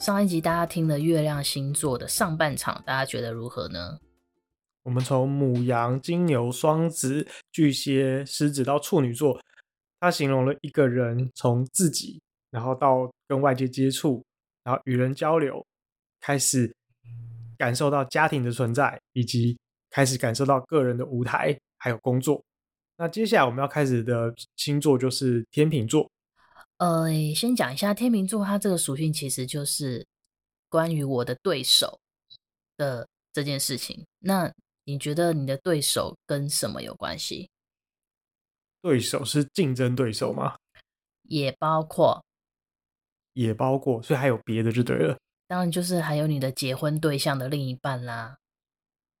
上一集大家听了月亮星座的上半场，大家觉得如何呢？我们从母羊、金牛、双子、巨蟹、狮子到处女座，他形容了一个人从自己，然后到跟外界接触，然后与人交流，开始感受到家庭的存在，以及开始感受到个人的舞台，还有工作。那接下来我们要开始的星座就是天秤座。呃，先讲一下天秤座，它这个属性其实就是关于我的对手的这件事情。那你觉得你的对手跟什么有关系？对手是竞争对手吗？也包括，也包括，所以还有别的就对了。当然就是还有你的结婚对象的另一半啦。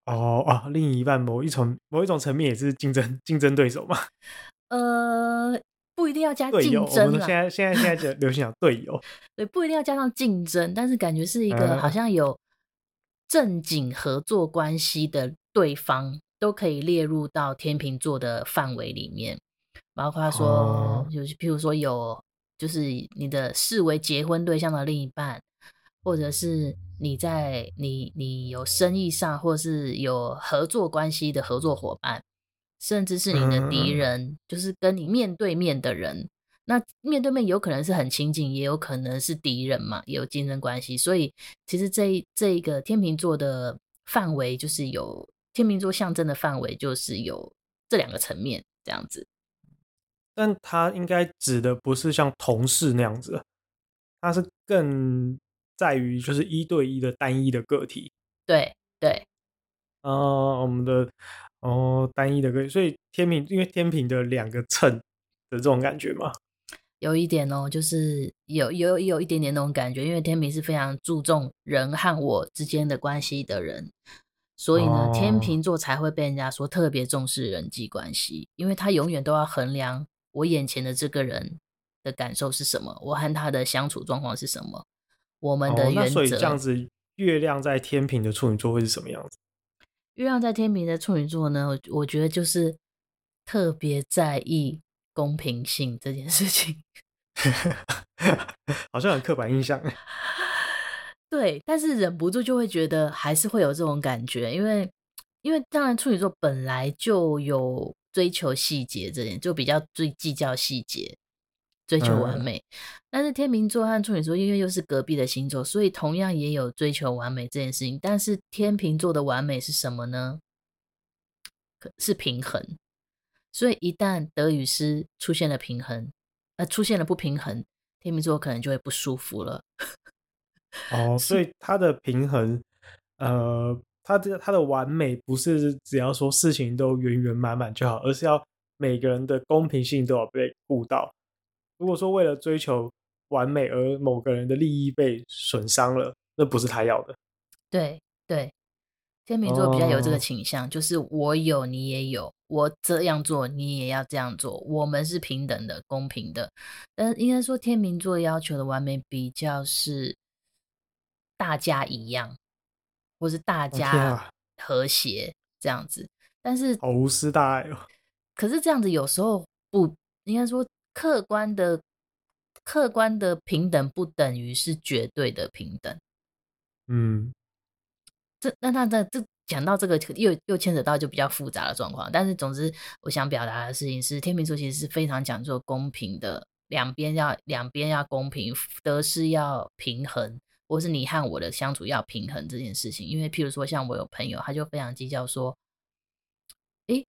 哦哦，另一半某一种某一种层面也是竞争竞争对手嘛？呃。不一定要加竞争了。现在现在现在就流行讲队友，对，不一定要加上竞争，但是感觉是一个好像有正经合作关系的对方都可以列入到天秤座的范围里面，包括说，就是譬如说有，就是你的视为结婚对象的另一半，或者是你在你你有生意上或是有合作关系的合作伙伴。甚至是你的敌人，嗯，就是跟你面对面的人。那面对面有可能是很亲近，也有可能是敌人嘛，也有竞争关系。所以其实这这一个天秤座的范围，就是有天秤座象征的范围，就是有这两个层面这样子。但他应该指的不是像同事那样子，他是更在于就是一对一的单一的个体。对对，呃，我们的。哦，单一的个，所以天秤，因为天秤的两个秤的这种感觉嘛，有一点哦，就是有有有一点点那种感觉，因为天平是非常注重人和我之间的关系的人，所以呢，哦、天秤座才会被人家说特别重视人际关系，因为他永远都要衡量我眼前的这个人的感受是什么，我和他的相处状况是什么，我们的原则。哦、所以这样子，月亮在天平的处女座会是什么样子？月亮在天平的处女座呢，我我觉得就是特别在意公平性这件事情，好像很刻板印象。对，但是忍不住就会觉得还是会有这种感觉，因为因为当然处女座本来就有追求细节这点，就比较最计较细节。追求完美，嗯，但是天秤座和处女座因为又是隔壁的星座，所以同样也有追求完美这件事情。但是天秤座的完美是什么呢？是平衡。所以一旦得与失出现了平衡，呃，出现了不平衡，天秤座可能就会不舒服了。哦，所以他的平衡，呃，他的他的完美不是只要说事情都圆圆满满就好，而是要每个人的公平性都要被顾到。如果说为了追求完美而某个人的利益被损伤了，那不是他要的。对对，天秤座比较有这个倾向，哦，就是我有你也有，我这样做你也要这样做，我们是平等的、公平的。但应该说天秤座要求的完美比较是大家一样，或是大家和谐这样子。但是好无私大爱哦。可是这样子有时候不应该说。客观的客观的平等不等于是绝对的平等。嗯，这那那这这讲到这个又又牵扯到就比较复杂的状况。但是总之，我想表达的事情是，天秤座其实是非常讲究公平的，两边要两边要公平，得失要平衡，或是你和我的相处要平衡这件事情。因为譬如说，像我有朋友，他就非常计较说，诶，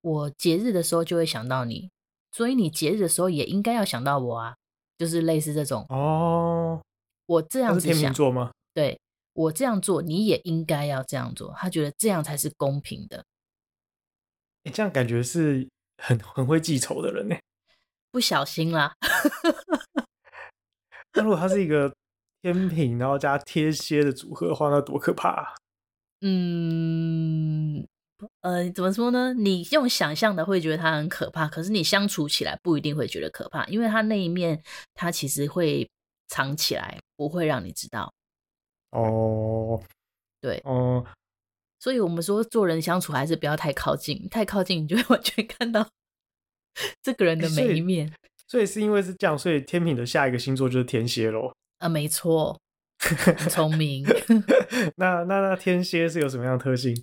我节日的时候就会想到你。所以你节日的时候也应该要想到我啊，就是类似这种哦。我这样子想，天秤座吗？对，我这样做，你也应该要这样做。他觉得这样才是公平的。你这样感觉是很很会记仇的人呢。不小心啦。那如果他是一个天平，然后加天蝎的组合的话，那多可怕啊！嗯，呃，怎么说呢？你用想象的会觉得它很可怕，可是你相处起来不一定会觉得可怕，因为它那一面它其实会藏起来，不会让你知道。哦，对，哦，所以我们说做人相处还是不要太靠近，太靠近你就会 完全看到这个人的每一面。所以，所以是因为是这样，所以天平的下一个星座就是天蝎喽。啊，没错，很 聪明。那那那天蝎是有什么样的特性？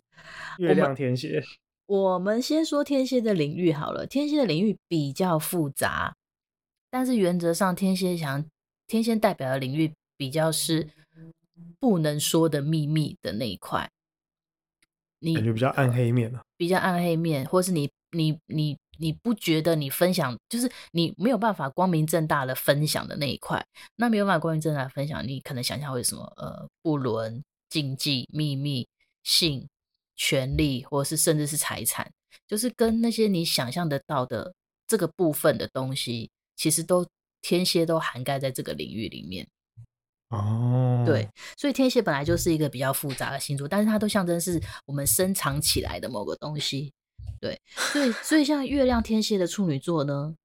月亮天蝎。我，我们先说天蝎的领域好了，天蝎的领域比较复杂，但是原则上天蝎想天蝎代表的领域比较是不能说的秘密的那一块。你感觉比较暗黑面啊，比较暗黑面，或是你你你。你不觉得你分享就是你没有办法光明正大的分享的那一块？那没有办法光明正大的分享，你可能想象会什么？呃，不伦、禁忌、秘密、性、权利，或者是甚至是财产，就是跟那些你想象得到的这个部分的东西，其实都天蝎都涵盖在这个领域里面。哦，对，所以天蝎本来就是一个比较复杂的星座，但是它都象征是我们深藏起来的某个东西。对，所以所以像月亮天蝎的处女座呢，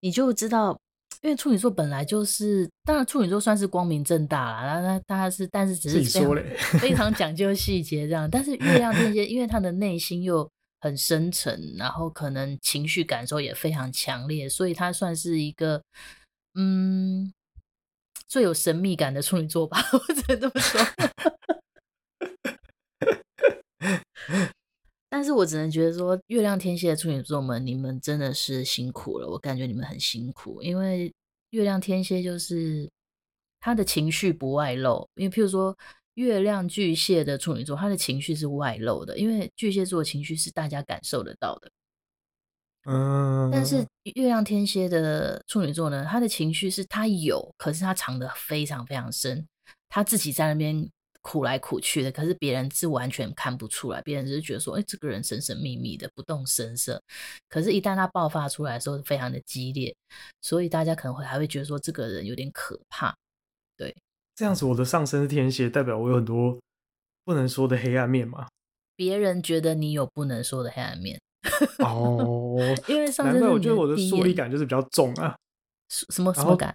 你就知道，因为处女座本来就是，当然处女座算是光明正大啦，然后他他是，但是只是非常非常讲究 细节这样，但是月亮天蝎，因为他的内心又很深沉，然后可能情绪感受也非常强烈，所以他算是一个嗯最有神秘感的处女座吧，我只能这么说。但是我只能觉得说，月亮天蝎的处女座们，你们真的是辛苦了。我感觉你们很辛苦，因为月亮天蝎就是他的情绪不外露。因为譬如说，月亮巨蟹的处女座，他的情绪是外露的，因为巨蟹座的情绪是大家感受得到的。嗯，但是月亮天蝎的处女座呢，他的情绪是他有，可是他藏得非常非常深，他自己在那边。苦来苦去的，可是别人是完全看不出来，别人只是觉得说，哎，这个人神神秘秘的，不动声色。可是，一旦他爆发出来的时候，非常的激烈，所以大家可能会还会觉得说，这个人有点可怕。对，这样子，我的上升是天蝎，代表我有很多不能说的黑暗面嘛？别人觉得你有不能说的黑暗面。哦，因为上升，我觉得我的疏离感就是比较重啊。什么什么感？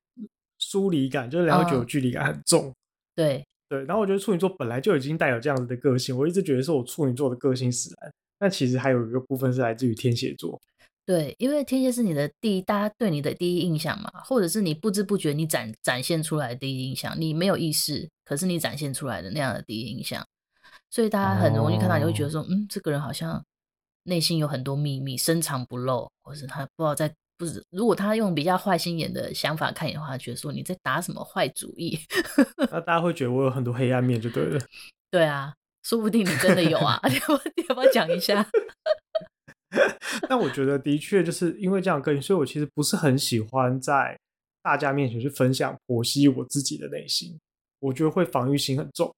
疏离感就是两个有距离感很重。哦、对。对，然后我觉得处女座本来就已经带有这样子的个性，我一直觉得是我处女座的个性使然，但其实还有一个部分是来自于天蝎座。对，因为天蝎是你的第一，大家对你的第一印象嘛，或者是你不知不觉你展展现出来的第一印象，你没有意识，可是你展现出来的那样的第一印象，所以大家很容易看到，你会觉得说，哦、嗯，这个人好像内心有很多秘密，深藏不露，或是他不知道在。不是，如果他用比较坏心眼的想法看你的话，觉得说你在打什么坏主意，那大家会觉得我有很多黑暗面就对了。对啊，说不定你真的有啊，要不要不要讲一下？但我觉得的确就是因为这样个性，所以我其实不是很喜欢在大家面前去分享剖析我自己的内心，我觉得会防御心很重。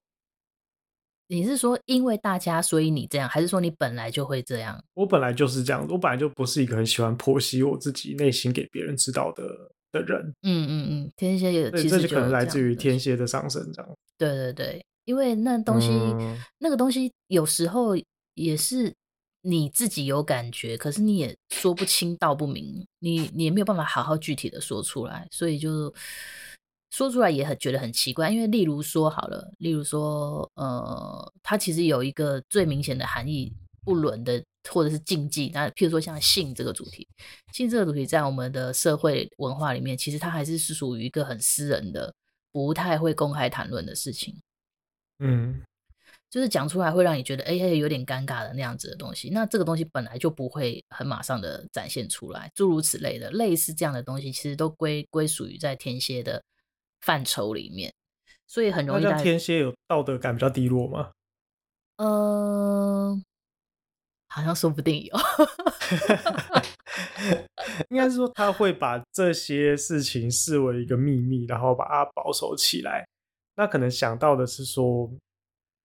你是说因为大家，所以你这样，还是说你本来就会这样？我本来就是这样，我本来就不是一个很喜欢剖析我自己内心给别人知道的的人。嗯嗯嗯，天蝎也，其实可能来自于天蝎的上升，这样。对对对，因为那东西，嗯、那个东西有时候也是你自己有感觉，可是你也说不清道不明，你你也没有办法好好具体的说出来，所以就。说出来也很觉得很奇怪，因为例如说好了，例如说，呃，它其实有一个最明显的含义，不伦的或者是禁忌。那譬如说像性这个主题，性这个主题在我们的社会文化里面，其实它还是是属于一个很私人的，不太会公开谈论的事情。嗯，就是讲出来会让你觉得，哎，有点尴尬的那样子的东西。那这个东西本来就不会很马上的展现出来，诸如此类的，类似这样的东西，其实都归归属于在天蝎的。范畴里面，所以很容易。那天蝎有道德感比较低落吗？呃，好像说不定有。应该是说他会把这些事情视为一个秘密，然后把它保守起来。那可能想到的是说，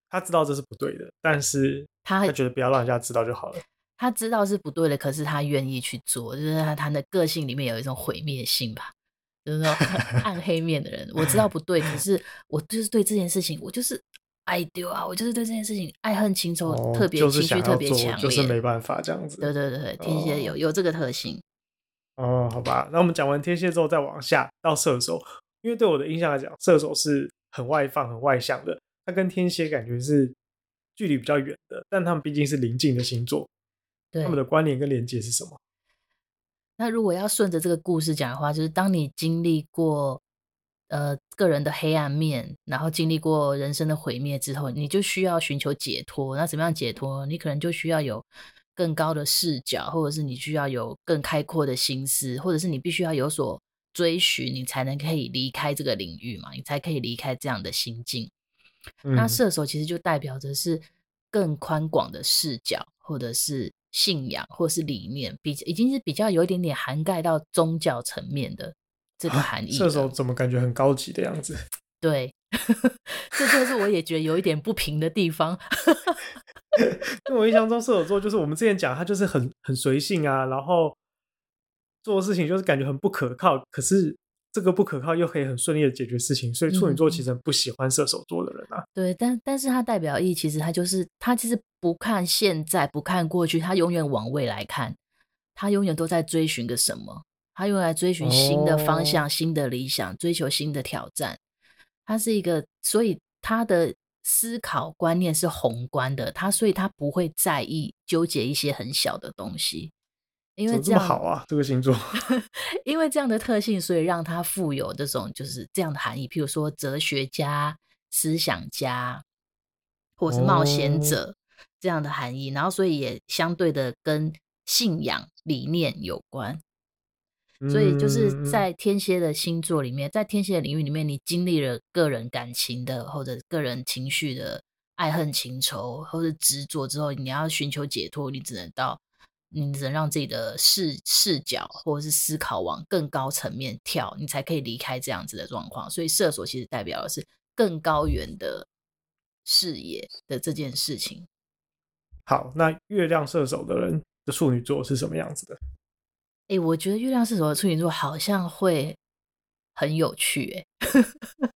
他知道这是不对的，但是 他觉得不要让人家知道就好了。他知道是不对的，可是他愿意去做，就是他他的个性里面有一种毁灭性吧。就是说很 暗黑面的人，我知道不对，可是我就是对这件事情，我就是爱丢啊，我就是对这件事情爱恨情仇特别、哦、情绪特别强烈，就是没办法这样子。对对对，天蝎有、哦、有这个特性。哦，好吧，那我们讲完天蝎之后，再往下到射手，因为对我的印象来讲，射手是很外放、很外向的，他跟天蝎感觉是距离比较远的，但他们毕竟是邻近的星座，对他们的关联跟连接是什么？那如果要顺着这个故事讲的话，就是当你经历过呃个人的黑暗面，然后经历过人生的毁灭之后，你就需要寻求解脱。那怎么样解脱？你可能就需要有。更高的视角，或者是你需要有更开阔的心思，或者是你必须要有所追寻，你才能可以离开这个领域嘛，你才可以离开这样的心境。嗯、那射手其实就代表着是更宽广的视角，或者是信仰，或者是理念，比已经是比较有一点点涵盖到宗教层面的这个含义。射手怎么感觉很高级的样子？对，这就是我也觉得有一点不平的地方。因为我印象中射手座就是我们之前讲，他就是很很随性啊，然后做事情就是感觉很不可靠，可是这个不可靠又可以很顺利的解决事情，所以处女座其实不喜欢射手座的人啊。嗯、对，但但是他代表意其实他就是他其实不看现在，不看过去，他永远往未来看，他永远都在追寻个什么，他用来追寻新的方向、哦、新的理想，追求新的挑战。他是一个，所以他的。思考观念是宏观的，他所以他不会在意纠结一些很小的东西，因为这么好啊，这个星座，因为这样的特性，所以让它富有这种就是这样的含义，譬如说哲学家、思想家，或者是冒险者这样的含义，哦、然后所以也相对的跟信仰理念有关。所以就是在天蝎的星座里面，在天蝎的领域里面，你经历了个人感情的或者个人情绪的爱恨情仇或者执着之后，你要寻求解脱，你只能到，你只能让自己的视视角或者是思考往更高层面跳，你才可以离开这样子的状况。所以射手其实代表的是更高远的视野的这件事情。好，那月亮射手的人的处女座是什么样子的？哎、欸，我觉得月亮射手的处女座好像会很有趣，哎，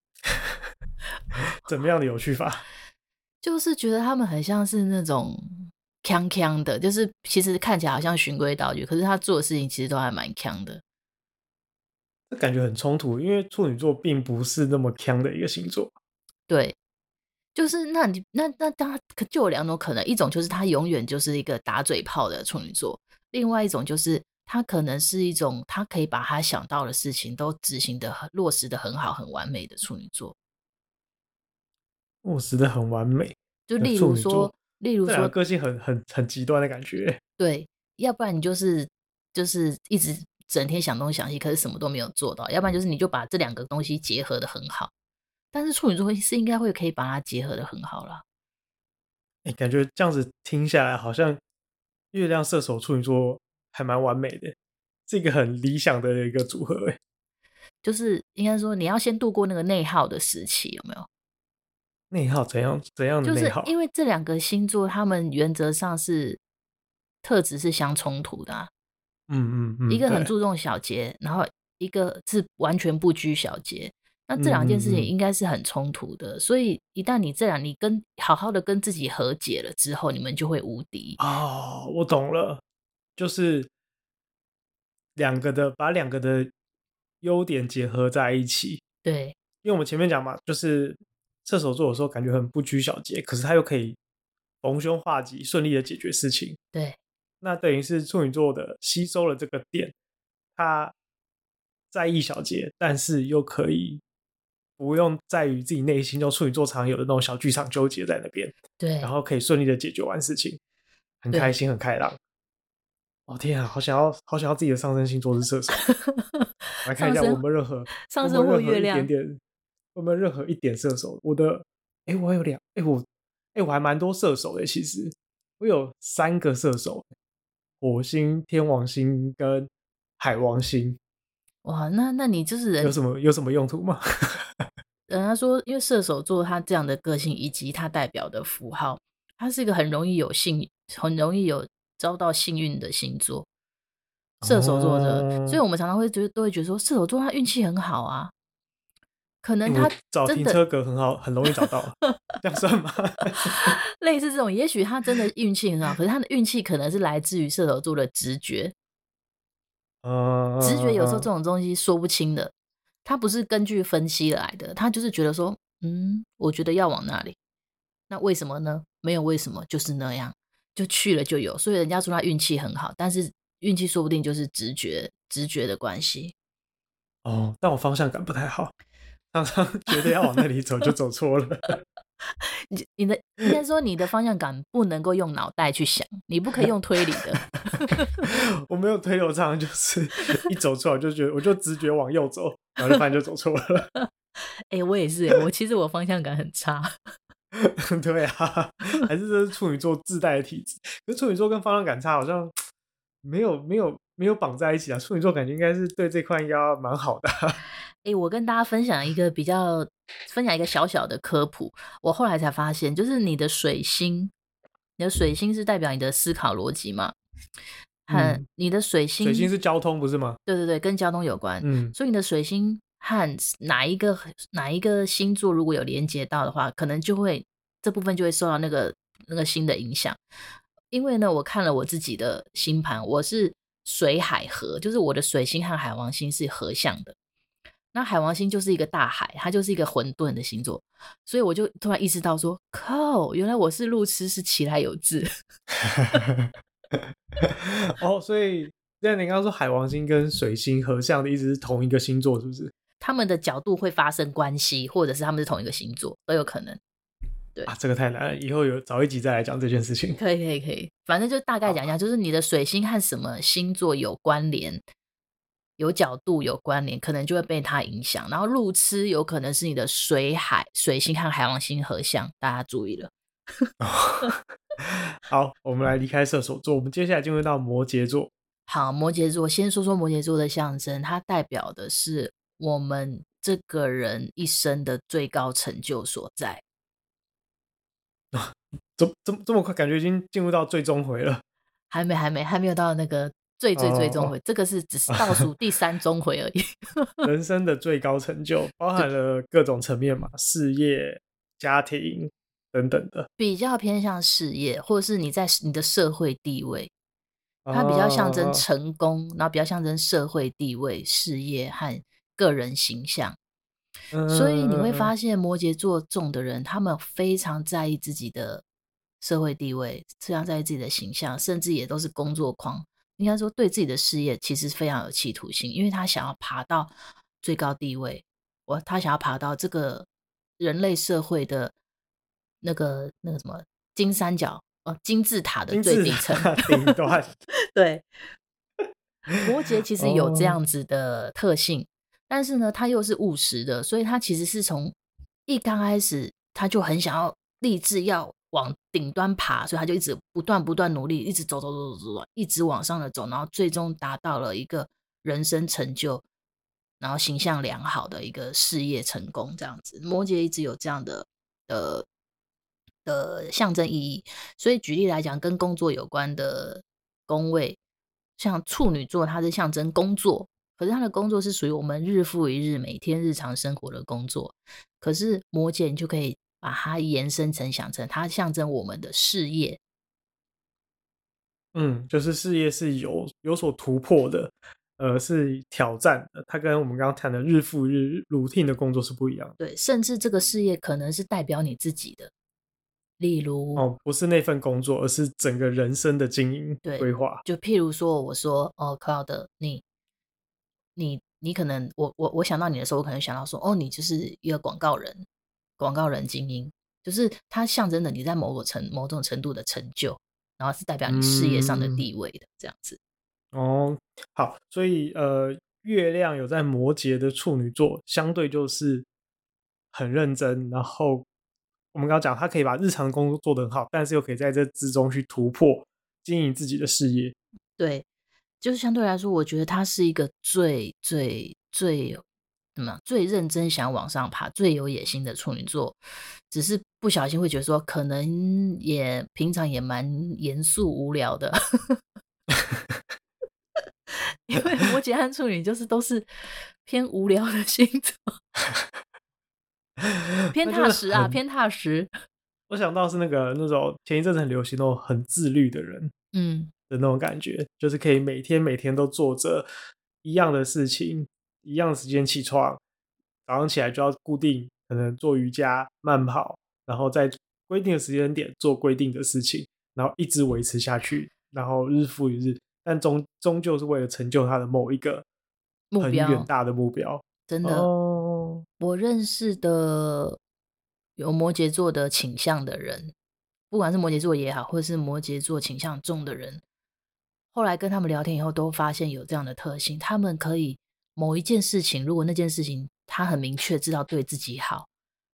怎么样的有趣法？就是觉得他们很像是那种锵锵的，就是其实看起来好像循规蹈矩，可是他做的事情其实都还蛮锵的。这感觉很冲突，因为处女座并不是那么锵的一个星座。对，就是那你那那当然就有两种可能，一种就是他永远就是一个打嘴炮的处女座，另外一种就是。他可能是一种，他可以把他想到的事情都执行的很落实的很好、很完美的处女座，落实的很完美。就例如说，例如说，个性很很很极端的感觉。对，要不然你就是就是一直整天想东想西，可是什么都没有做到；要不然就是你就把这两个东西结合的很好。但是处女座是应该会可以把它结合的很好了。哎、欸，感觉这样子听下来，好像月亮射手处女座。还蛮完美的，是一个很理想的一个组合哎。就是应该说，你要先度过那个内耗的时期，有没有？内耗怎样怎样的内耗？就是因为这两个星座，他们原则上是特质是相冲突的啊。嗯嗯嗯，一个很注重小节，然后一个是完全不拘小节。那这两件事情应该是很冲突的，所以一旦你这样，你跟好好的跟自己和解了之后，你们就会无敌。哦，我懂了。就是两个的，把两个的优点结合在一起。对，因为我们前面讲嘛，就是射手座有时候感觉很不拘小节，可是他又可以逢凶化吉，顺利的解决事情。对，那等于是处女座的吸收了这个点，他在意小节，但是又可以不用在于自己内心就处女座常有的那种小剧场纠结在那边。对，然后可以顺利的解决完事情，很开心，很开朗。哦天啊，好想要，好想要自己的上升星座是射手。来看一下，我们任何上升或月亮，有没有任何一点射手？我的，哎，我还有两，哎，我，哎，我还蛮多射手的。其实我有三个射手：火星、天王星跟海王星。哇，那那你就是人有什么有什么用途吗？人家说，因为射手座他这样的个性以及他代表的符号，他是一个很容易有幸，很容易有。遭到幸运的星座，射手座的，哦、所以我们常常会觉得都会觉得说射手座他运气很好啊。可能他找停车格很好，很容易找到，这样算吗？类似这种，也许他真的运气很好，可是他的运气可能是来自于射手座的直觉。嗯，直觉有时候这种东西说不清的，他不是根据分析来的，他就是觉得说，嗯，我觉得要往那里，那为什么呢？没有为什么，就是那样，就去了就有。所以人家说他运气很好，但是运气说不定就是直觉，直觉的关系。哦，但我方向感不太好，常常觉得要往那里走就走错了。你你的应该说你的方向感不能够用脑袋去想，你不可以用推理的。我没有推理，我常常就是一走错我就觉得我就直觉往右走，然后就发现就走错了。哎、欸，我也是，我其实我方向感很差。对啊，还是这是处女座自带的体质。可是处女座跟方向感差好像没有没有没有绑在一起啊。处女座感觉应该是对这块应该蛮好的。哎、欸，我跟大家分享一个比较，分享一个小小的科普。我后来才发现，就是你的水星，你的水星是代表你的思考逻辑嘛？和、嗯、你的水星，水星是交通不是吗？对对对，跟交通有关。嗯，所以你的水星和哪一个哪一个星座如果有连接到的话，可能就会这部分就会受到那个那个星的影响。因为呢，我看了我自己的星盘，我是水海合，就是我的水星和海王星是合相的。那海王星就是一个大海，它就是一个混沌的星座，所以我就突然意识到说，靠，原来我是路痴，是其来有志。哦，所以那你刚刚说海王星跟水星合相的意思是同一个星座，是不是？他们的角度会发生关系，或者是他们是同一个星座都有可能。对啊，这个太难了，以后有早一集再来讲这件事情。可以，可以，可以，反正就大概讲一下，就是你的水星和什么星座有关联。有角度有关联，可能就会被它影响。然后路痴有可能是你的水海水星和海王星合相，大家注意了。好，我们来离开射手座，我们接下来进入到摩羯座。好，摩羯座先说说摩羯座的象征，它代表的是我们这个人一生的最高成就所在。啊，这这这么快，感觉已经进入到最终回了？还没，还没，还没有到那个。最最最终回，哦、这个是只是倒数第三终回而已。人生的最高成就包含了各种层面嘛，事业、家庭等等的。比较偏向事业，或者是你在你的社会地位，它比较象征成功，哦、然后比较象征社会地位、事业和个人形象。嗯、所以你会发现，摩羯座重的人，他们非常在意自己的社会地位，非常在意自己的形象，甚至也都是工作狂。应该说，对自己的事业其实非常有企图心，因为他想要爬到最高地位，我他想要爬到这个人类社会的那个那个什么金三角哦，金字塔的最底层顶端。对，摩羯其实有这样子的特性，哦、但是呢，他又是务实的，所以他其实是从一刚开始他就很想要立志要。往顶端爬，所以他就一直不断不断努力，一直走走走走走，一直往上的走，然后最终达到了一个人生成就，然后形象良好的一个事业成功这样子。摩羯一直有这样的的的象征意义，所以举例来讲，跟工作有关的宫位，像处女座，它是象征工作，可是他的工作是属于我们日复一日每天日常生活的工作，可是摩羯你就可以。把它延伸成想成，它象征我们的事业。嗯，就是事业是有有所突破的，呃，是挑战的。它跟我们刚刚谈的日复日 routine 的工作是不一样的。对，甚至这个事业可能是代表你自己的，例如哦，不是那份工作，而是整个人生的经营规划。就譬如说，我说哦，Cloud，你你你可能，我我我想到你的时候，我可能想到说，哦，你就是一个广告人。广告人精英，就是它象征的你在某个程某种程度的成就，然后是代表你事业上的地位的、嗯、这样子。哦，好，所以呃，月亮有在摩羯的处女座，相对就是很认真。然后我们刚刚讲，他可以把日常工作做得很好，但是又可以在这之中去突破经营自己的事业。对，就是相对来说，我觉得他是一个最最最。什么最认真想往上爬、最有野心的处女座，只是不小心会觉得说，可能也平常也蛮严肃无聊的，因为摩羯和处女就是都是偏无聊的星座。偏踏实啊，偏踏实。我想到是那个那种前一阵子很流行那种很自律的人，嗯的那种感觉，嗯、就是可以每天每天都做着一样的事情，一样的时间起床，早上起来就要固定可能做瑜伽、慢跑，然后在规定的时间点做规定的事情，然后一直维持下去，然后日复一日，但终终究是为了成就他的某一个很远大的目标。真的，哦、我认识的。有摩羯座的倾向的人，不管是摩羯座也好，或者是摩羯座倾向重的人，后来跟他们聊天以后，都发现有这样的特性：他们可以某一件事情，如果那件事情他很明确知道对自己好，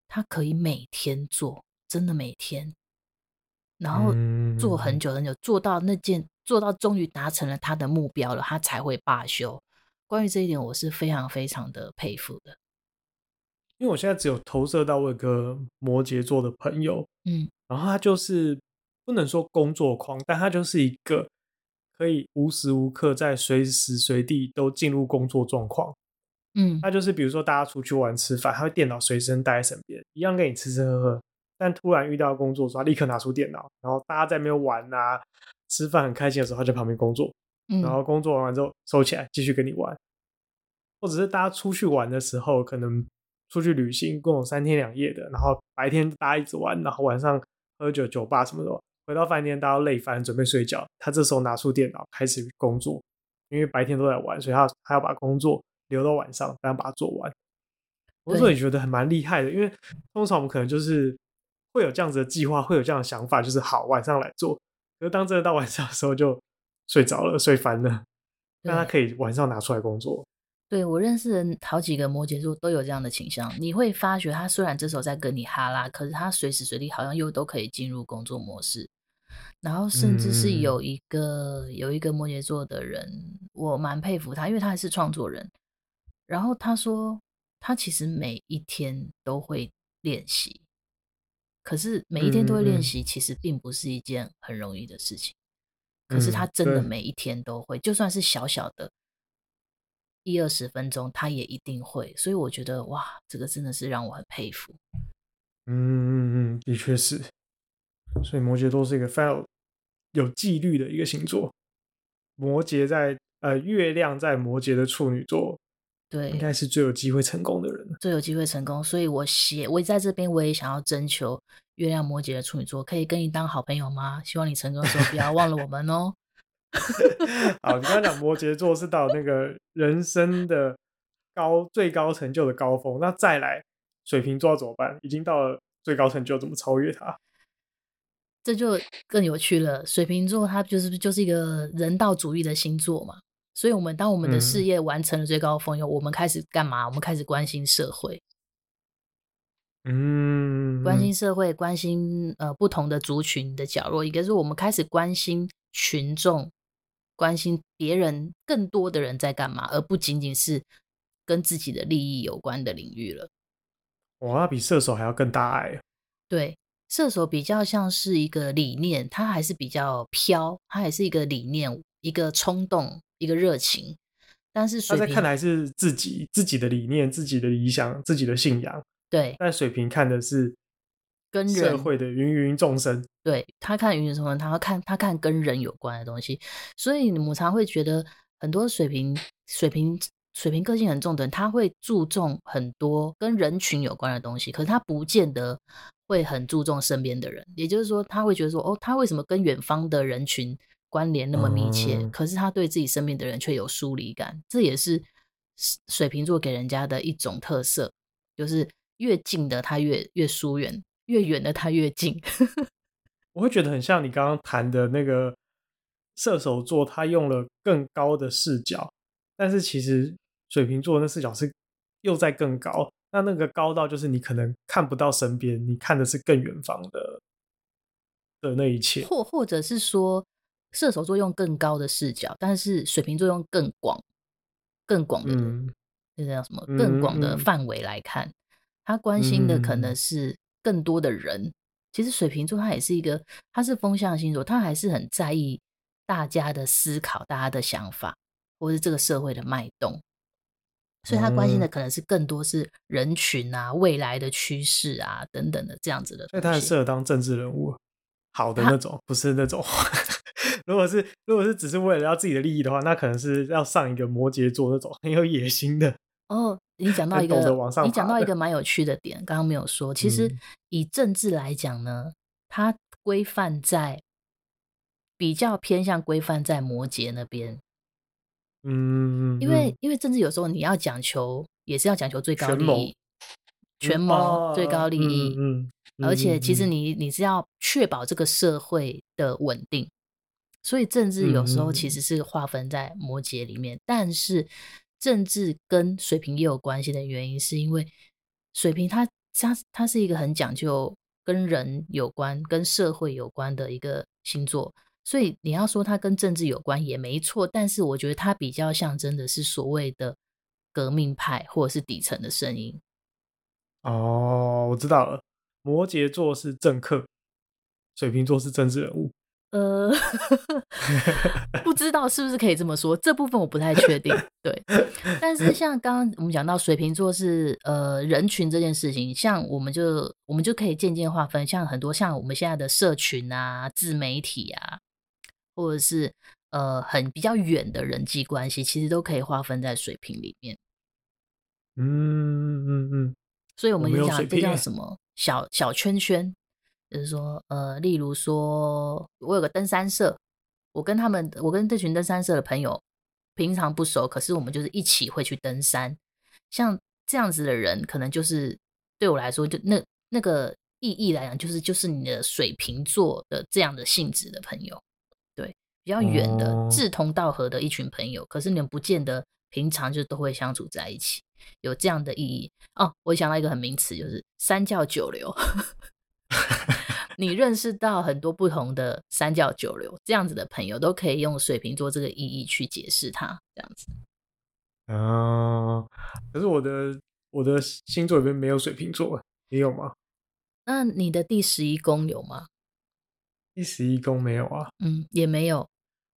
他可以每天做，真的每天，然后做很久很久，做到那件做到终于达成了他的目标了，他才会罢休。关于这一点，我是非常非常的佩服的。因为我现在只有投射到我一个摩羯座的朋友，嗯，然后他就是不能说工作狂，但他就是一个可以无时无刻在随时随地都进入工作状况，嗯，那就是比如说大家出去玩吃饭，他会电脑随身带在身边，一样跟你吃吃喝喝，但突然遇到工作的时候，他立刻拿出电脑，然后大家在没有玩啊，吃饭很开心的时候，他在旁边工作，嗯，然后工作完完之后收起来继续跟你玩，或者是大家出去玩的时候，可能。出去旅行，共有三天两夜的，然后白天大家一直玩，然后晚上喝酒酒吧什么的，回到饭店大家累翻，准备睡觉。他这时候拿出电脑开始工作，因为白天都在玩，所以他他要把工作留到晚上，然后把它做完。我说你觉得还蛮厉害的，因为通常我们可能就是会有这样子的计划，会有这样的想法，就是好晚上来做。可是当真的到晚上的时候，就睡着了，睡翻了。但他可以晚上拿出来工作。对，我认识的好几个摩羯座都有这样的倾向，你会发觉他虽然这时候在跟你哈拉，可是他随时随地好像又都可以进入工作模式，然后甚至是有一个、嗯、有一个摩羯座的人，我蛮佩服他，因为他还是创作人，然后他说他其实每一天都会练习，可是每一天都会练习，其实并不是一件很容易的事情，嗯、可是他真的每一天都会，就算是小小的。一二十分钟，他也一定会，所以我觉得哇，这个真的是让我很佩服。嗯嗯嗯，的确是。所以摩羯座是一个非常有纪律的一个星座。摩羯在呃，月亮在摩羯的处女座，对，应该是最有机会成功的人。最有机会成功，所以我写，我在这边我也想要征求月亮摩羯的处女座，可以跟你当好朋友吗？希望你成功的时候不要忘了我们哦。好，你刚刚讲摩羯座是到那个人生的高最高成就的高峰，那再来水瓶座要怎么办？已经到了最高成就，怎么超越它？这就更有趣了。水瓶座它就是就是一个人道主义的星座嘛，所以我们当我们的事业完成了最高峰以后，嗯、我们开始干嘛？我们开始关心社会，嗯，关心社会，关心呃不同的族群的角落，一个是我们开始关心群众。关心别人更多的人在干嘛，而不仅仅是跟自己的利益有关的领域了。哇，那比射手还要更大爱。对，射手比较像是一个理念，他还是比较飘，他还是一个理念，一个冲动，一个热情。但是水瓶，他在看来是自己自己的理念、自己的理想、自己的信仰。对，但水瓶看的是。跟社会的芸芸众生，对，他看芸芸众生，他会看他看跟人有关的东西，所以我常会觉得很多水瓶水瓶水平个性很重的人，他会注重很多跟人群有关的东西，可是他不见得会很注重身边的人。也就是说，他会觉得说，哦，他为什么跟远方的人群关联那么密切？嗯、可是他对自己身边的人却有疏离感，这也是水瓶座给人家的一种特色，就是越近的他越越疏远。越远的他越近，我会觉得很像你刚刚谈的那个射手座，他用了更高的视角，但是其实水瓶座的那视角是又在更高，那那个高到就是你可能看不到身边，你看的是更远方的的那一切，或或者是说射手座用更高的视角，但是水瓶座用更广、更广的，嗯、这叫什么？更广的范围来看，嗯、他关心的可能是。嗯更多的人，其实水瓶座他也是一个，他是风象星座，他还是很在意大家的思考、大家的想法，或是这个社会的脉动。所以他关心的可能是更多是人群啊、未来的趋势啊等等的这样子的。所以他很适合当政治人物，好的那种，不是那种。如果是如果是只是为了要自己的利益的话，那可能是要上一个摩羯座那种很有野心的。哦，你讲到一个，你讲到一个蛮有趣的点，刚刚没有说。其实以政治来讲呢，嗯、它规范在比较偏向规范在摩羯那边。嗯，因为因为政治有时候你要讲求，也是要讲求最高利益，权谋最高利益。嗯，而且其实你你是要确保这个社会的稳定，所以政治有时候其实是划分在摩羯里面，但是。政治跟水瓶也有关系的原因，是因为水瓶它它它是一个很讲究跟人有关、跟社会有关的一个星座，所以你要说它跟政治有关也没错，但是我觉得它比较象征的是所谓的革命派或者是底层的声音。哦，我知道了，摩羯座是政客，水瓶座是政治人物。呃，不知道是不是可以这么说，这部分我不太确定。对，但是像刚刚我们讲到水瓶座是呃人群这件事情，像我们就我们就可以渐渐划分，像很多像我们现在的社群啊、自媒体啊，或者是呃很比较远的人际关系，其实都可以划分在水瓶里面。嗯嗯嗯，所以我们就讲这叫什么小小圈圈。就是说，呃，例如说，我有个登山社，我跟他们，我跟这群登山社的朋友平常不熟，可是我们就是一起会去登山。像这样子的人，可能就是对我来说，就那那个意义来讲，就是就是你的水瓶座的这样的性质的朋友，对，比较远的志同道合的一群朋友，可是你们不见得平常就都会相处在一起，有这样的意义哦。我想到一个很名词，就是三教九流。你认识到很多不同的三教九流这样子的朋友，都可以用水瓶座这个意义去解释它，这样子。啊，可是我的我的星座里面没有水瓶座，你有吗？那你的第十一宫有吗？第十一宫没有啊。嗯，也没有。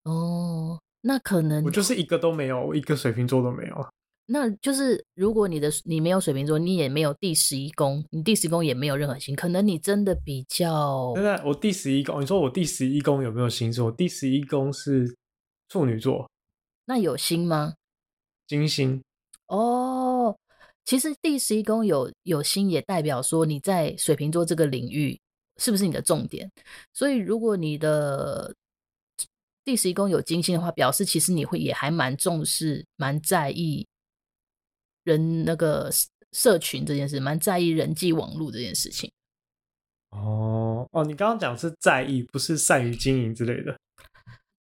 哦，那可能我就是一个都没有，我一个水瓶座都没有。那就是，如果你的你没有水瓶座，你也没有第十一宫，你第十一宫也没有任何星，可能你真的比较……现在我第十一宫，你说我第十一宫有没有星座？我第十一宫是处女座，那有星吗？金星。哦，其实第十一宫有有星，也代表说你在水瓶座这个领域是不是你的重点？所以如果你的第十一宫有金星的话，表示其实你会也还蛮重视、蛮在意。人那个社群这件事，蛮在意人际网络这件事情。哦哦，你刚刚讲是在意，不是善于经营之类的。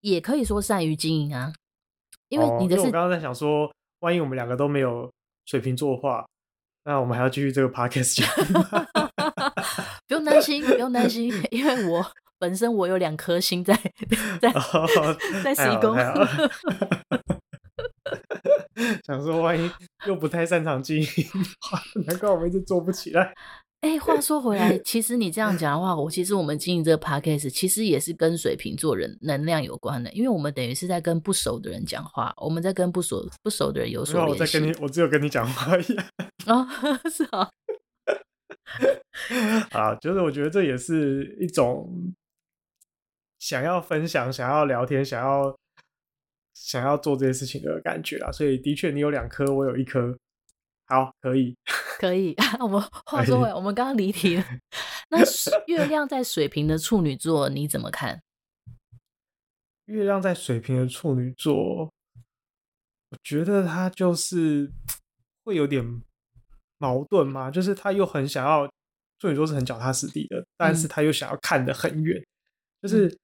也可以说善于经营啊，因为你的是。哦、我刚刚在想说，万一我们两个都没有水瓶座的话，那我们还要继续这个 podcast 不用担心，不用担心，因为我本身我有两颗星在在、哦、在十一宫。想说，万一又不太擅长经营，难怪我们一直做不起来。哎、欸，话说回来，其实你这样讲的话，我其实我们经营这个 podcast，其实也是跟水瓶座人能量有关的，因为我们等于是在跟不熟的人讲话，我们在跟不熟不熟的人有所联系。我在跟你，我只有跟你讲话一样。哦，是啊。啊，就是我觉得这也是一种想要分享、想要聊天、想要。想要做这些事情的感觉啊，所以的确你有两颗，我有一颗，好，可以，可以。我们话说回来，我们刚刚离题了。那月亮在水瓶的处女座，你怎么看？月亮在水瓶的处女座，我觉得他就是会有点矛盾嘛，就是他又很想要处女座是很脚踏实地的，但是他又想要看得很远，嗯、就是。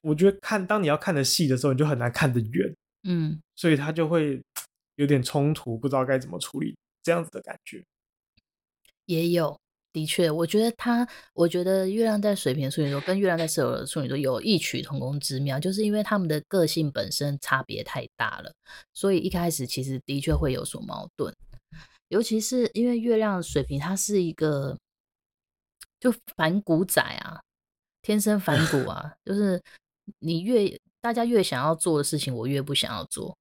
我觉得看当你要看的细的时候，你就很难看得远，嗯，所以他就会 有点冲突，不知道该怎么处理这样子的感觉。也有，的确，我觉得他，我觉得月亮在水瓶处女座跟月亮在射手处女座有异曲同工之妙，就是因为他们的个性本身差别太大了，所以一开始其实的确会有所矛盾，尤其是因为月亮水瓶，它是一个就反骨仔啊，天生反骨啊，就是。你越大家越想要做的事情，我越不想要做。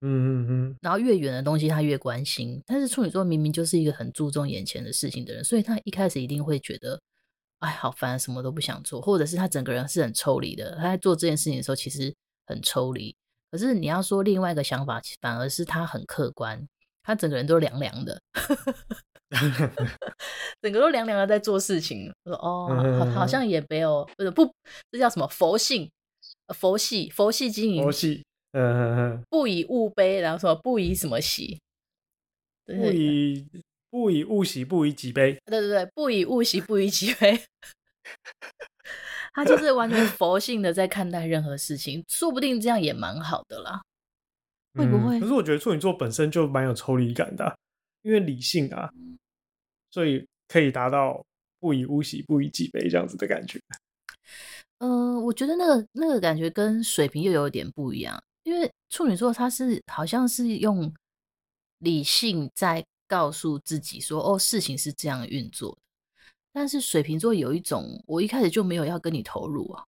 嗯嗯嗯，然后越远的东西他越关心。但是处女座明明就是一个很注重眼前的事情的人，所以他一开始一定会觉得，哎，好烦，什么都不想做，或者是他整个人是很抽离的。他在做这件事情的时候，其实很抽离。可是你要说另外一个想法，反而是他很客观，他整个人都凉凉的。整个都凉凉的在做事情，我说哦，好，好像也没有，不是不，这叫什么佛性，佛系，佛系经营，佛系，嗯，不以物悲，然后说不以什么喜，不 以不以物喜，不以己悲，对对对，不以物喜，不以己悲，他就是完全佛性的在看待任何事情，说不定这样也蛮好的啦，会不会？可是我觉得处女座本身就蛮有抽离感的啊。因为理性啊，所以可以达到不以物喜，不以己悲这样子的感觉。嗯、呃，我觉得那个那个感觉跟水瓶又有点不一样，因为处女座他是好像是用理性在告诉自己说，哦，事情是这样运作的。但是水瓶座有一种，我一开始就没有要跟你投入啊，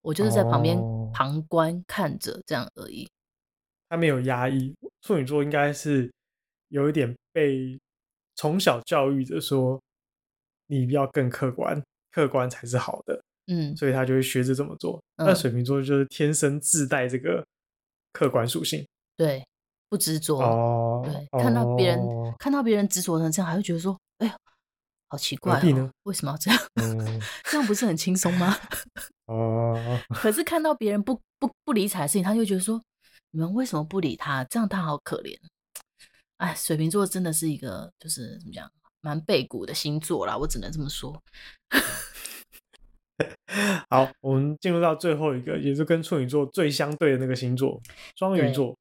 我就是在旁边旁观看着这样而已。他没有压抑，处女座应该是。有一点被从小教育着说，你要更客观，客观才是好的，嗯，所以他就会学着这么做。那、嗯、水瓶座就是天生自带这个客观属性，对，不执着，哦，对，看到别人、哦、看到别人执着成这样，还会觉得说，哎呀，好奇怪、哦，为什么要这样？嗯、这样不是很轻松吗？哦，可是看到别人不不不理睬的事情，他就觉得说，你们为什么不理他？这样他好可怜。哎，水瓶座真的是一个就是怎么讲，蛮背骨的星座啦，我只能这么说。好，我们进入到最后一个，也是跟处女座最相对的那个星座——双鱼座。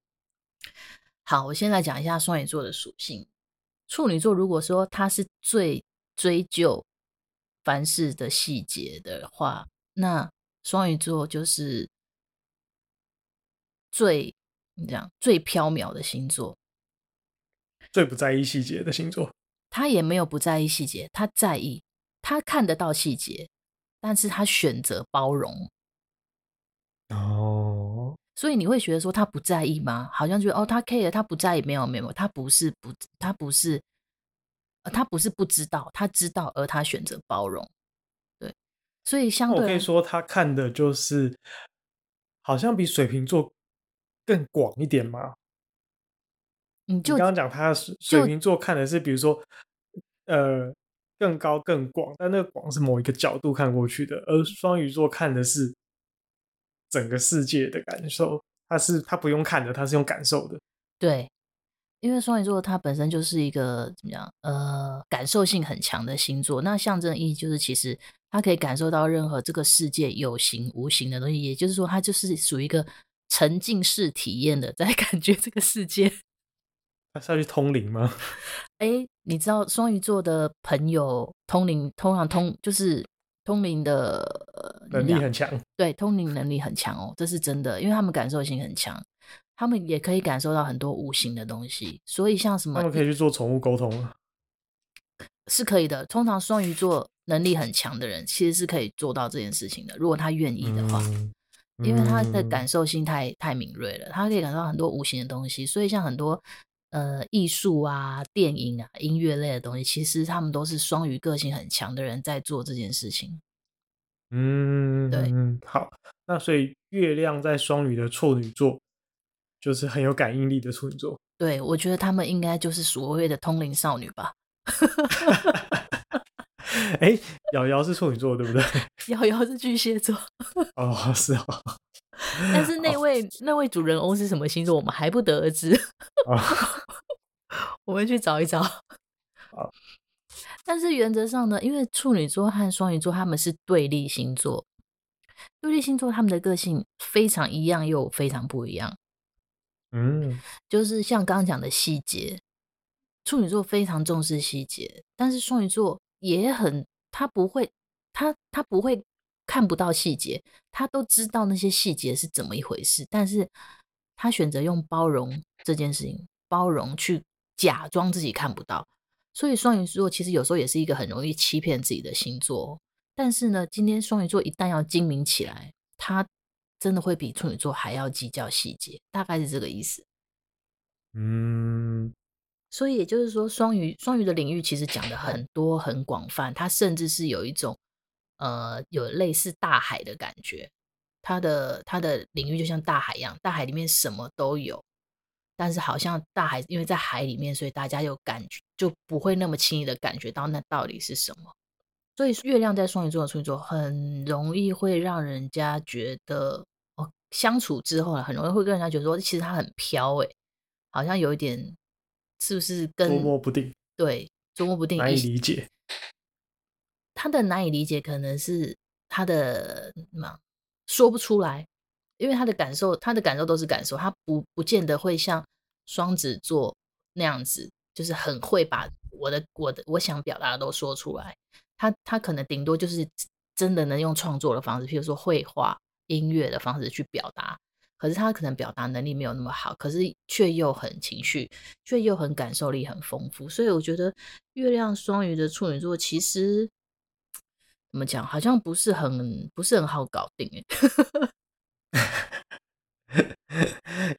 好，我先来讲一下双鱼座的属性。处女座如果说他是最追究凡事的细节的话，那双鱼座就是最你讲最飘渺的星座。最不在意细节的星座，他也没有不在意细节，他在意，他看得到细节，但是他选择包容。哦，所以你会觉得说他不在意吗？好像觉得哦，他 care，他不在意，没有没有，他不是不，他不是，他不是不知道，他知道，而他选择包容。对，所以相对我可以说他看的就是，好像比水瓶座更广一点吗？你就刚刚讲他水瓶座看的是，比如说，呃，更高更广，但那个广是某一个角度看过去的，而双鱼座看的是整个世界的感受，他是他不用看的，他是用感受的。对，因为双鱼座它本身就是一个怎么样，呃，感受性很强的星座，那象征意义就是其实它可以感受到任何这个世界有形无形的东西，也就是说，它就是属于一个沉浸式体验的，在 感觉这个世界。他是要去通灵吗？哎、欸，你知道双鱼座的朋友通灵，通常通就是通灵的能力很强。对，通灵能力很强哦，这是真的，因为他们感受性很强，他们也可以感受到很多无形的东西。所以像什么，他们可以去做宠物沟通，是可以的。通常双鱼座能力很强的人，其实是可以做到这件事情的，如果他愿意的话。嗯因为他的感受性太太敏锐了，他可以感受到很多无形的东西，所以像很多。呃，艺术啊，电影啊，音乐类的东西，其实他们都是双鱼个性很强的人在做这件事情。嗯，对，好，那所以月亮在双鱼的处女座，就是很有感应力的处女座。对，我觉得他们应该就是所谓的通灵少女吧。哎、欸，瑶瑶是处女座，对不对？瑶瑶是巨蟹座。哦，是哦。但是 那位那位主人翁是什么星座，我们还不得而知。我们去找一找。但是原则上呢，因为处女座和双鱼座他们是对立星座，对立星座他们的个性非常一样又非常不一样。嗯，就是像刚刚讲的细节，处女座非常重视细节，但是双鱼座也很，他不会，他他不会。看不到细节，他都知道那些细节是怎么一回事，但是他选择用包容这件事情，包容去假装自己看不到。所以双鱼座其实有时候也是一个很容易欺骗自己的星座。但是呢，今天双鱼座一旦要精明起来，他真的会比处女座还要计较细节，大概是这个意思。嗯，所以也就是说，双鱼双鱼的领域其实讲的很多很广泛，它甚至是有一种呃有类似大海的感觉，它的它的领域就像大海一样，大海里面什么都有，但是好像大海因为在海里面，所以大家有感觉就不会那么轻易的感觉到那到底是什么。所以月亮在双鱼座的处女座很容易会让人家觉得哦，相处之后呢很容易会跟人家觉得说，其实他很飘诶，好像有一点是不是跟捉摸不定？对，捉摸不定，难以理解。他的难以理解可能是他的嘛说不出来，因为他的感受，他的感受都是感受，他不不见得会像双子座那样子，就是很会把我的我的我想表达的都说出来。他他可能顶多就是真的能用创作的方式，譬如说绘画、音乐的方式去表达，可是他可能表达能力没有那么好，可是却又很情绪，却又很感受力很丰富。所以我觉得月亮双鱼的处女座其实怎么讲，好像不是很不是很好搞定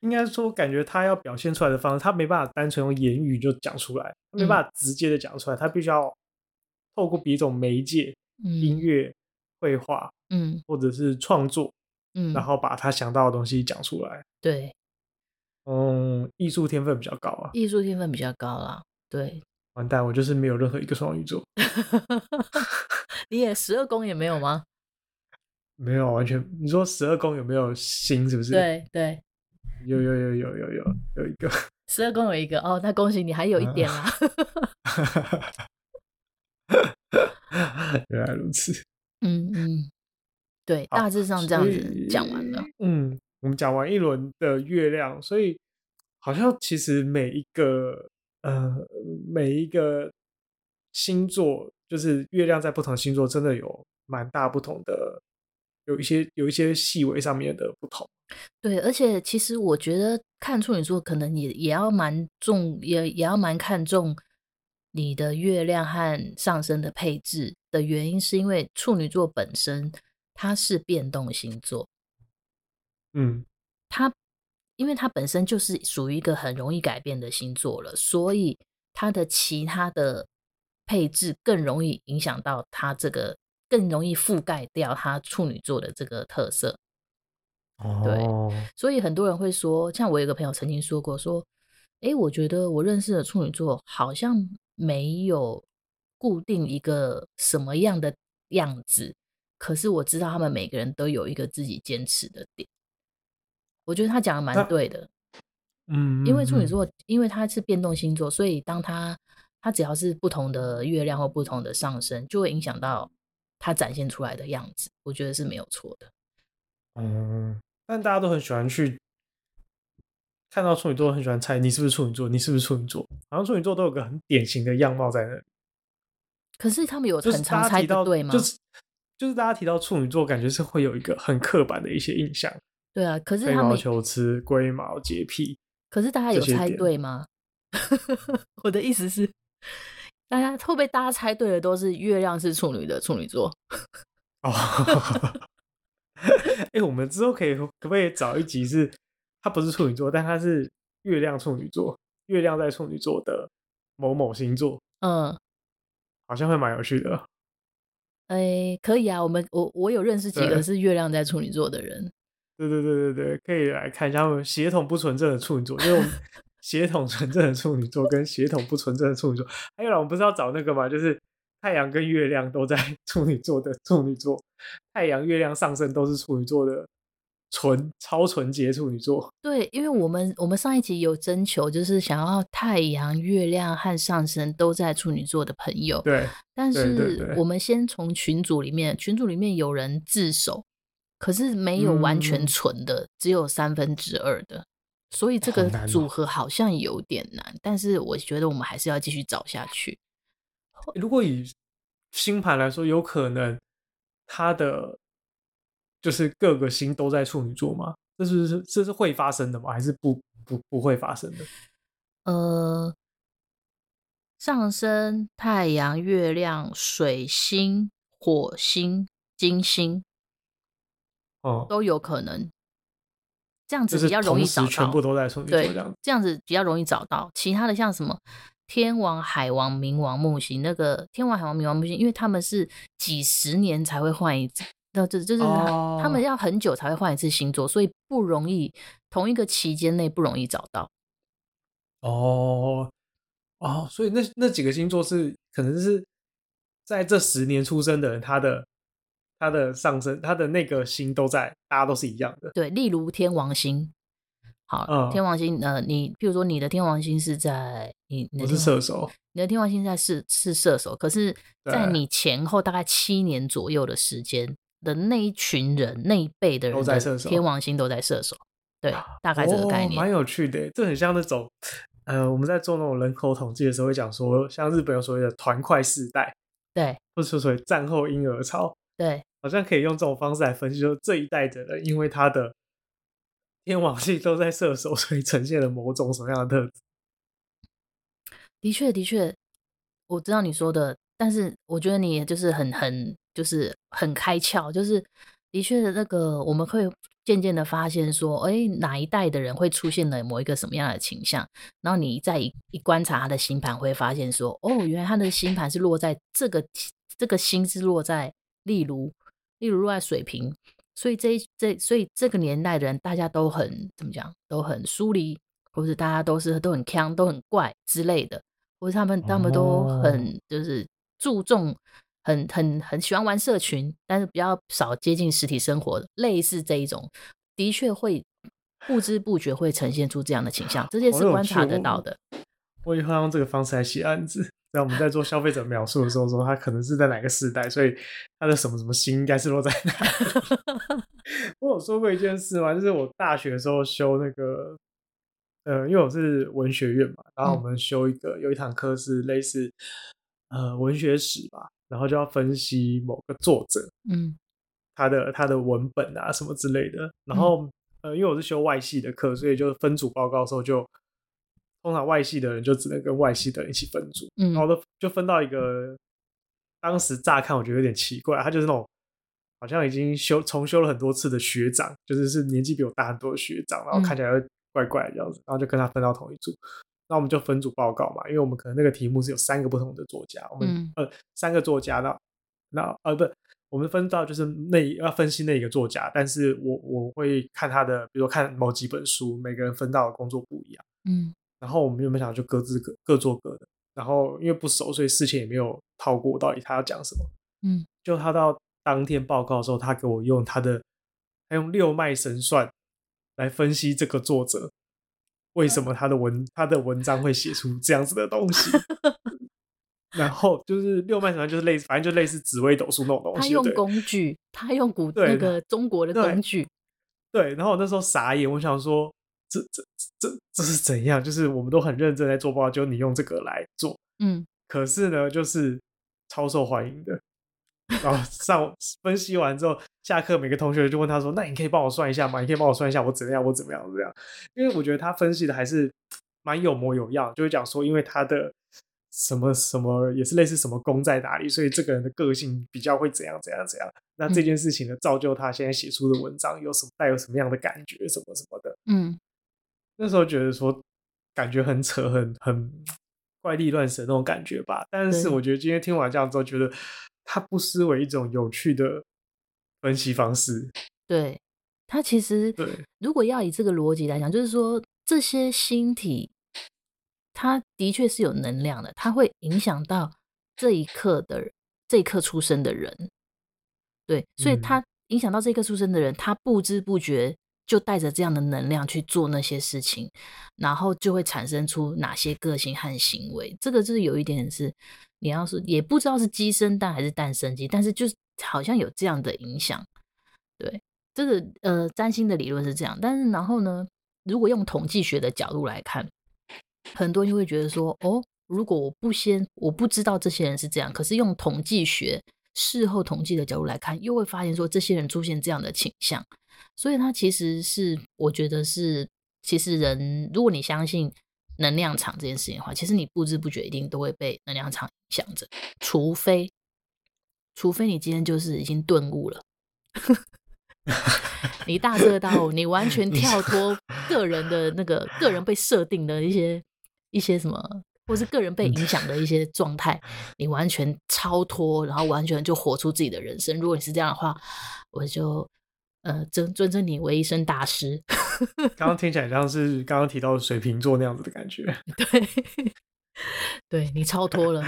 应该说，感觉他要表现出来的方式，他没办法单纯用言语就讲出来，他没办法直接的讲出来，嗯、他必须要。透过别种媒介，音乐、绘画，嗯，或者是创作，嗯，然后把他想到的东西讲出来。对，嗯，艺术天分比较高啊，艺术天分比较高啦。对，完蛋，我就是没有任何一个双鱼座。你也十二宫也没有吗？没有，完全。你说十二宫有没有星？是不是？对对，有有有有有有有一个 十二宫有一个哦，那恭喜你，还有一点啦。原来如此，嗯嗯，对，大致上这样子讲完了。嗯，我们讲完一轮的月亮，所以好像其实每一个呃每一个星座，就是月亮在不同星座，真的有蛮大不同的，有一些有一些细微上面的不同。对，而且其实我觉得看处女座，可能也也要蛮重，也也要蛮看重。你的月亮和上升的配置的原因，是因为处女座本身它是变动星座，嗯，它因为它本身就是属于一个很容易改变的星座了，所以它的其他的配置更容易影响到它这个，更容易覆盖掉它处女座的这个特色。哦，对，所以很多人会说，像我有个朋友曾经说过，说，诶，我觉得我认识的处女座好像。没有固定一个什么样的样子，可是我知道他们每个人都有一个自己坚持的点。我觉得他讲的蛮对的，嗯，因为处女座，因为他是变动星座，所以当他他只要是不同的月亮或不同的上升，就会影响到他展现出来的样子。我觉得是没有错的。嗯，但大家都很喜欢去。看到处女座很喜欢猜你是不是处女座，你是不是处女座？好像处女座都有个很典型的样貌在那里。可是他们有很常猜到对吗？就是就是大家提到处女座，感觉是会有一个很刻板的一些印象。对啊，可是他毛求疵、龟毛、洁癖。可是大家有猜对吗？我的意思是，大家会不会大家猜对的都是月亮是处女的处女座？哦，哎，我们之后可以可不可以找一集是？他不是处女座，但他是月亮处女座，月亮在处女座的某某星座，嗯，好像会蛮有趣的。哎、欸，可以啊，我们我我有认识几个是月亮在处女座的人，对对对对对，可以来看一下我们血统不纯正的处女座，因为我们 血统纯正的处女座跟血统不纯正的处女座，还有啦，我们不是要找那个吗？就是太阳跟月亮都在 处女座的处女座，太阳、月亮上升都是处女座的。纯超纯洁处女座，对，因为我们我们上一集有征求，就是想要太阳、月亮和上升都在处女座的朋友，对。但是我们先从群组里面，群组里面有人自首，可是没有完全纯的，嗯、只有三分之二的，所以这个组合好像有点难。但是我觉得我们还是要继续找下去。如果以星盘来说，有可能他的。就是各个星都在处女座吗？这是是这是会发生的吗？还是不不不会发生的？呃，上升、太阳、月亮、水星、火星、金星，哦，都有可能。这样子比较容易找到，全部都在处女座这样对，这样子比较容易找到。其他的像什么天王、海王、冥王、木星，那个天王、海王、冥王、木星，因为他们是几十年才会换一次，那这就是他们要很久才会换一次星座，所以不容易同一个期间内不容易找到。哦哦，所以那那几个星座是可能是在这十年出生的人，他的。他的上升，他的那个星都在，大家都是一样的。对，例如天王星，好，嗯、天王星，呃，你譬如说你的天王星是在你，你我是射手，你的天王星在是是射手，可是，在你前后大概七年左右的时间的那一群人那一辈的人都在射手，天王星都在射手，对，大概这个概念，蛮、哦、有趣的，这很像那种，呃，我们在做那种人口统计的时候会讲说，像日本有所谓的团块世代，对，或者说所谓战后婴儿潮，对。好像可以用这种方式来分析，说这一代的人，因为他的天王星都在射手，所以呈现了某种什么样的特质？的确，的确，我知道你说的，但是我觉得你就是很很就是很开窍，就是的确的那个我们会渐渐的发现说，哎，哪一代的人会出现了某一个什么样的倾向，然后你再一一观察他的星盘，会发现说，哦，原来他的星盘是落在这个这个星是落在例如。例如落在水瓶，所以这这所以这个年代的人，大家都很怎么讲，都很疏离，或者大家都是都很锵，都很怪之类的，或者他们他们都很就是注重，很很很喜欢玩社群，但是比较少接近实体生活的，类似这一种，的确会不知不觉会呈现出这样的倾向，这些是观察得到的。我以后用这个方式来写案子。在我们在做消费者描述的时候，说他可能是在哪个时代，所以他的什么什么心应该是落在哪里。我有说过一件事吗？就是我大学的时候修那个，呃，因为我是文学院嘛，然后我们修一个有一堂课是类似呃文学史吧，然后就要分析某个作者，嗯，他的他的文本啊什么之类的。然后呃，因为我是修外系的课，所以就分组报告的时候就。通常外系的人就只能跟外系的人一起分组，嗯，然后都就分到一个，当时乍看我觉得有点奇怪，他就是那种好像已经修重修了很多次的学长，就是是年纪比我大很多的学长，然后看起来会怪怪的这样子，然后就跟他分到同一组，那我们就分组报告嘛，因为我们可能那个题目是有三个不同的作家，我们、嗯、呃三个作家，那那呃不，我们分到就是那要分析那一个作家，但是我我会看他的，比如说看某几本书，每个人分到的工作不一样，嗯。然后我们原本想就各自各各做各的，然后因为不熟，所以事前也没有套过到底他要讲什么。嗯，就他到当天报告的时候，他给我用他的，他用六脉神算来分析这个作者为什么他的文他的文章会写出这样子的东西。然后就是六脉神算就是类似，反正就类似紫微斗数那种东西。他用工具，他用古那个中国的工具。对，然后我那时候傻眼，我想说。这这这这是怎样？就是我们都很认真在做报告，就你用这个来做，嗯，可是呢，就是超受欢迎的。然后上分析完之后，下课每个同学就问他说：“那你可以帮我算一下吗？你可以帮我算一下我怎么样？我怎么样？怎么样？”因为我觉得他分析的还是蛮有模有样，就会讲说，因为他的什么什么也是类似什么功在哪里，所以这个人的个性比较会怎样怎样怎样。那这件事情呢，造就他现在写出的文章有什么带有什么样的感觉，什么什么的，嗯。那时候觉得说，感觉很扯，很很怪力乱神那种感觉吧。但是我觉得今天听完这样之后，觉得它不失为一种有趣的分析方式。对，它其实，对，如果要以这个逻辑来讲，就是说这些星体，它的确是有能量的，它会影响到这一刻的这一刻出生的人。对，所以它影响到这一刻出生的人，他不知不觉。就带着这样的能量去做那些事情，然后就会产生出哪些个性和行为。这个就是有一点是，你要是也不知道是鸡生蛋还是蛋生鸡，但是就是好像有这样的影响。对，这个呃，占星的理论是这样。但是然后呢，如果用统计学的角度来看，很多人就会觉得说，哦，如果我不先我不知道这些人是这样，可是用统计学事后统计的角度来看，又会发现说这些人出现这样的倾向。所以它其实是，我觉得是，其实人，如果你相信能量场这件事情的话，其实你不知不觉一定都会被能量场影响着，除非，除非你今天就是已经顿悟了，你大彻大悟，你完全 跳脱个人的那个个人被设定的一些一些什么，或是个人被影响的一些状态，你完全超脱，然后完全就活出自己的人生。如果你是这样的话，我就呃尊尊称你为一声大师。刚刚听起来像是刚刚提到的水瓶座那样子的感觉。对，对你超脱了。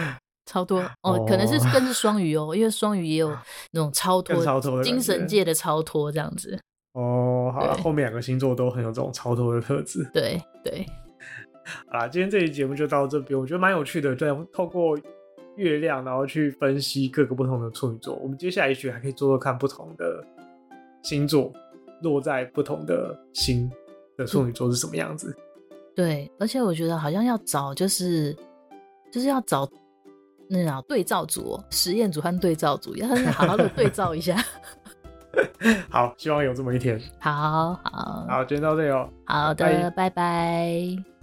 超脱哦，可能是更是双鱼哦，因为双鱼也有那种超脱、超脱精神界的超脱这样子。哦，好了，后面两个星座都很有这种超脱的特质。对对，好啦，今天这期节目就到这边，我觉得蛮有趣的，对，透过月亮然后去分析各个不同的处女座。我们接下来也许还可以做做看不同的星座落在不同的星的处女座是什么样子。对，而且我觉得好像要找就是就是要找。那叫对照组、实验组和对照组，要好好的对照一下。好，希望有这么一天。好好好，今天到这里哦。好的，拜拜。拜拜。